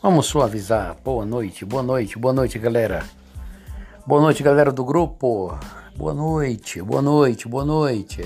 Vamos suavizar. Boa noite, boa noite, boa noite, galera. Boa noite, galera do grupo. Boa noite, boa noite, boa noite.